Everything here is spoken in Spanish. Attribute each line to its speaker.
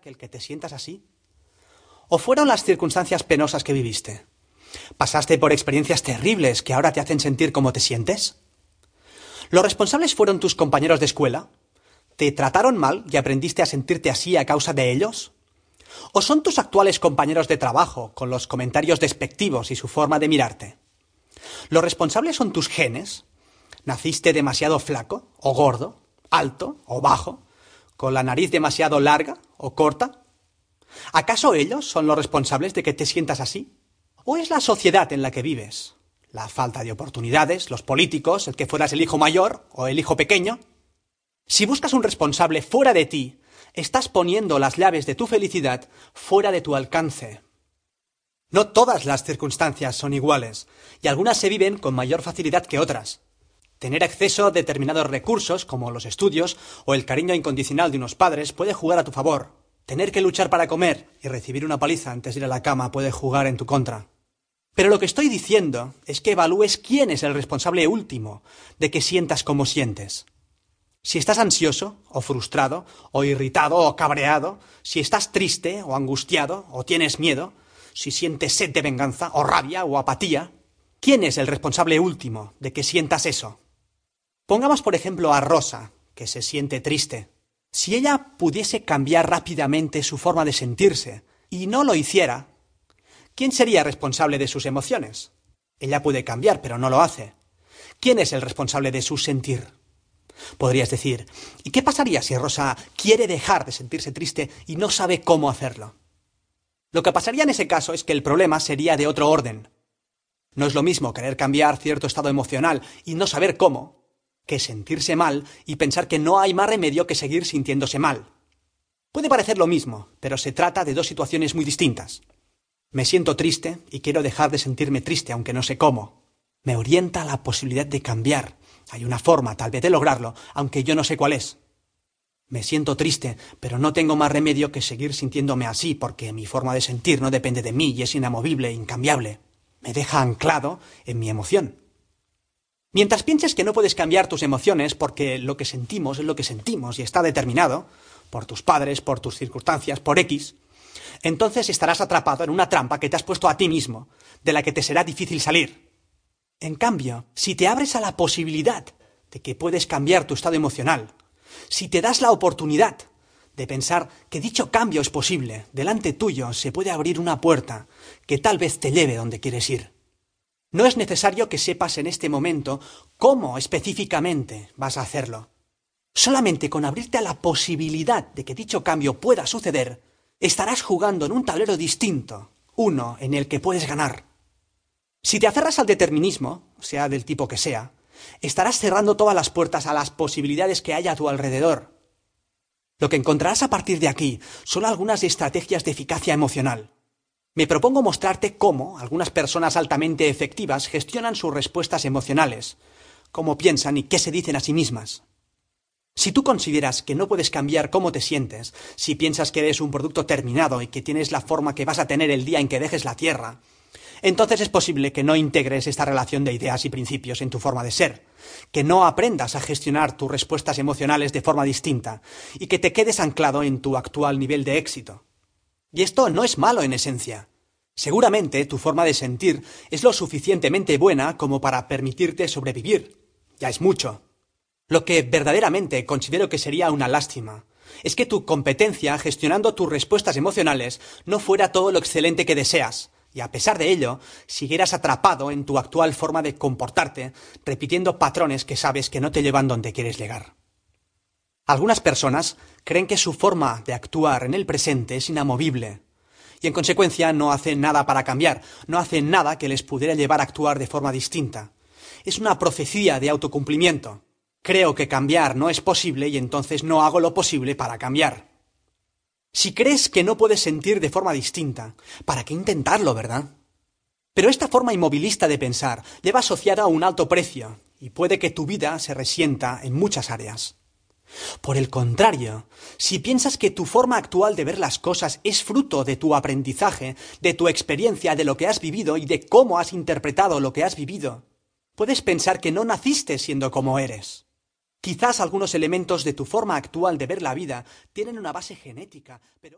Speaker 1: que el que te sientas así? ¿O fueron las circunstancias penosas que viviste? ¿Pasaste por experiencias terribles que ahora te hacen sentir como te sientes? ¿Los responsables fueron tus compañeros de escuela? ¿Te trataron mal y aprendiste a sentirte así a causa de ellos? ¿O son tus actuales compañeros de trabajo, con los comentarios despectivos y su forma de mirarte? ¿Los responsables son tus genes? ¿Naciste demasiado flaco o gordo, alto o bajo, con la nariz demasiado larga o corta? ¿Acaso ellos son los responsables de que te sientas así? ¿O es la sociedad en la que vives? La falta de oportunidades, los políticos, el que fueras el hijo mayor o el hijo pequeño. Si buscas un responsable fuera de ti, estás poniendo las llaves de tu felicidad fuera de tu alcance. No todas las circunstancias son iguales, y algunas se viven con mayor facilidad que otras. Tener acceso a determinados recursos, como los estudios o el cariño incondicional de unos padres, puede jugar a tu favor. Tener que luchar para comer y recibir una paliza antes de ir a la cama puede jugar en tu contra. Pero lo que estoy diciendo es que evalúes quién es el responsable último de que sientas como sientes. Si estás ansioso, o frustrado, o irritado, o cabreado, si estás triste, o angustiado, o tienes miedo, si sientes sed de venganza, o rabia, o apatía, ¿quién es el responsable último de que sientas eso? Pongamos por ejemplo a Rosa, que se siente triste. Si ella pudiese cambiar rápidamente su forma de sentirse, y no lo hiciera, ¿quién sería responsable de sus emociones? Ella puede cambiar, pero no lo hace. ¿Quién es el responsable de su sentir? Podrías decir, ¿y qué pasaría si Rosa quiere dejar de sentirse triste y no sabe cómo hacerlo? Lo que pasaría en ese caso es que el problema sería de otro orden. No es lo mismo querer cambiar cierto estado emocional y no saber cómo, que sentirse mal y pensar que no hay más remedio que seguir sintiéndose mal. Puede parecer lo mismo, pero se trata de dos situaciones muy distintas. Me siento triste y quiero dejar de sentirme triste aunque no sé cómo. Me orienta la posibilidad de cambiar, hay una forma, tal vez, de lograrlo, aunque yo no sé cuál es. Me siento triste, pero no tengo más remedio que seguir sintiéndome así, porque mi forma de sentir no depende de mí y es inamovible incambiable. Me deja anclado en mi emoción. Mientras pienses que no puedes cambiar tus emociones porque lo que sentimos es lo que sentimos y está determinado, por tus padres, por tus circunstancias, por X, entonces estarás atrapado en una trampa que te has puesto a ti mismo, de la que te será difícil salir. En cambio, si te abres a la posibilidad de que puedes cambiar tu estado emocional, si te das la oportunidad de pensar que dicho cambio es posible, delante tuyo se puede abrir una puerta que tal vez te lleve donde quieres ir. No es necesario que sepas en este momento cómo específicamente vas a hacerlo. Solamente con abrirte a la posibilidad de que dicho cambio pueda suceder, estarás jugando en un tablero distinto, uno en el que puedes ganar. Si te aferras al determinismo, sea del tipo que sea, estarás cerrando todas las puertas a las posibilidades que hay a tu alrededor. Lo que encontrarás a partir de aquí son algunas estrategias de eficacia emocional. Me propongo mostrarte cómo algunas personas altamente efectivas gestionan sus respuestas emocionales, cómo piensan y qué se dicen a sí mismas. Si tú consideras que no puedes cambiar cómo te sientes, si piensas que eres un producto terminado y que tienes la forma que vas a tener el día en que dejes la Tierra, entonces es posible que no integres esta relación de ideas y principios en tu forma de ser, que no aprendas a gestionar tus respuestas emocionales de forma distinta y que te quedes anclado en tu actual nivel de éxito. Y esto no es malo en esencia. Seguramente tu forma de sentir es lo suficientemente buena como para permitirte sobrevivir. Ya es mucho. Lo que verdaderamente considero que sería una lástima es que tu competencia gestionando tus respuestas emocionales no fuera todo lo excelente que deseas, y a pesar de ello, siguieras atrapado en tu actual forma de comportarte, repitiendo patrones que sabes que no te llevan donde quieres llegar. Algunas personas creen que su forma de actuar en el presente es inamovible, y en consecuencia no hacen nada para cambiar, no hacen nada que les pudiera llevar a actuar de forma distinta. Es una profecía de autocumplimiento. Creo que cambiar no es posible y entonces no hago lo posible para cambiar. Si crees que no puedes sentir de forma distinta, ¿para qué intentarlo, verdad? Pero esta forma inmovilista de pensar lleva asociada a un alto precio y puede que tu vida se resienta en muchas áreas. Por el contrario, si piensas que tu forma actual de ver las cosas es fruto de tu aprendizaje, de tu experiencia, de lo que has vivido y de cómo has interpretado lo que has vivido, puedes pensar que no naciste siendo como eres. Quizás algunos elementos de tu forma actual de ver la vida tienen una base genética, pero